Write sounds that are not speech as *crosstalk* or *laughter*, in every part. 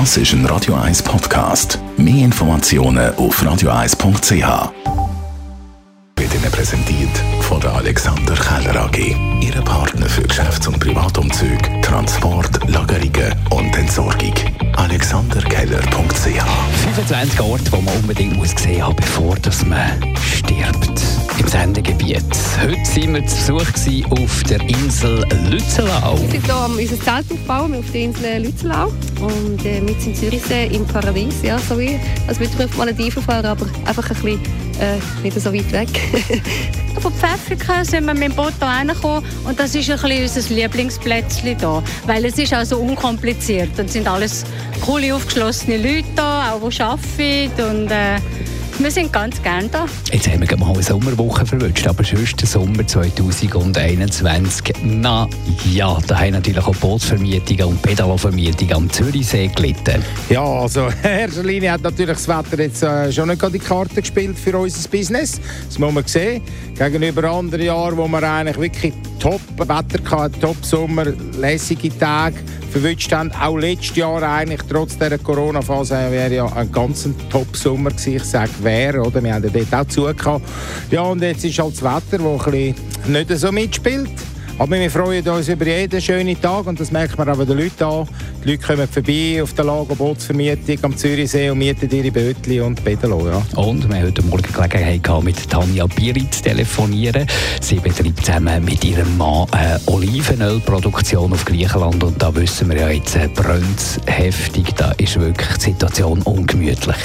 Das ist ein Radio 1 Podcast. Mehr Informationen auf radio1.ch. Wird Ihnen präsentiert von der Alexander Keller AG. Ihre Partner für Geschäfts- und Privatumzüge, Transport, Lagerungen und Entsorgung. AlexanderKeller.ch 25 Orte, die man unbedingt gesehen haben bevor man stirbt. Im Sendegebiet. Heute sind wir zu Besuch auf der Insel Lützelau. Wir sind hier am unser Zelt aufbauen auf der Insel Lützelau. Und äh, wir sind in Zürichsee im Paradies. Ja, so wie, als würde man auf Malediven fahren, aber einfach ein bisschen äh, nicht so weit weg. *laughs* Von Pfäffiken sind wir mit dem Boot hier reingekommen und das ist ein bisschen unser Lieblingsplätzchen hier, weil es ist auch so unkompliziert. Und sind alles coole, aufgeschlossene Leute da, auch die arbeiten und äh, wir sind ganz gerne da. Jetzt haben wir mal eine Sommerwoche verwünscht, aber sonst der Sommer 2021. Na ja, da haben natürlich auch Bootsvermietungen und Pedalovermietungen am Zürichsee gelitten. Ja, also in erster Linie hat natürlich das Wetter jetzt äh, schon nicht die Karte gespielt für unser Business. Das muss man sehen. Gegenüber anderen Jahren, wo wir eigentlich wirklich Top-Wetter Top-Sommer, lässige Tage verwünscht haben. Auch letztes Jahr eigentlich, trotz dieser Corona-Phase, wäre ja ein ganz Top-Sommer gewesen. Ich sage wer, oder? Wir haben ja dort auch zugehört. Ja, und jetzt ist halt das Wetter, das ein bisschen nicht so mitspielt. Aber wir freuen uns über jeden schönen Tag und das merkt man auch den Leuten an. Die Leute kommen vorbei auf der Lager Bootsvermietung am Zürichsee und mieten ihre Bötchen und Pedalo. Ja. Und wir haben heute Morgen Gelegenheit gehabt, mit Tanja Birit zu telefonieren. Sie betreibt zusammen mit ihrem Mann eine Olivenölproduktion auf Griechenland und da wissen wir ja jetzt, äh, brennt heftig, da ist wirklich die Situation ungemütlich.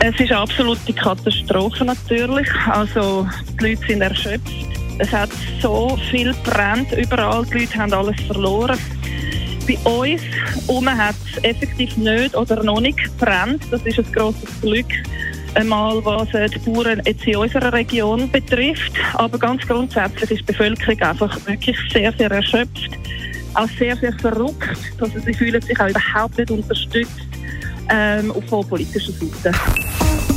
Es ist eine absolute Katastrophe natürlich. Also die Leute sind erschöpft. Es hat so viel brennt überall, die Leute haben alles verloren. Bei uns oben hat es effektiv nicht oder noch nicht gebrannt. Das ist ein grosses Glück, einmal was äh, die Bauern jetzt in unserer Region betrifft. Aber ganz grundsätzlich ist die Bevölkerung einfach wirklich sehr, sehr erschöpft. Auch sehr, sehr verrückt. Also sie fühlen sich auch überhaupt nicht unterstützt ähm, von politischer Seite.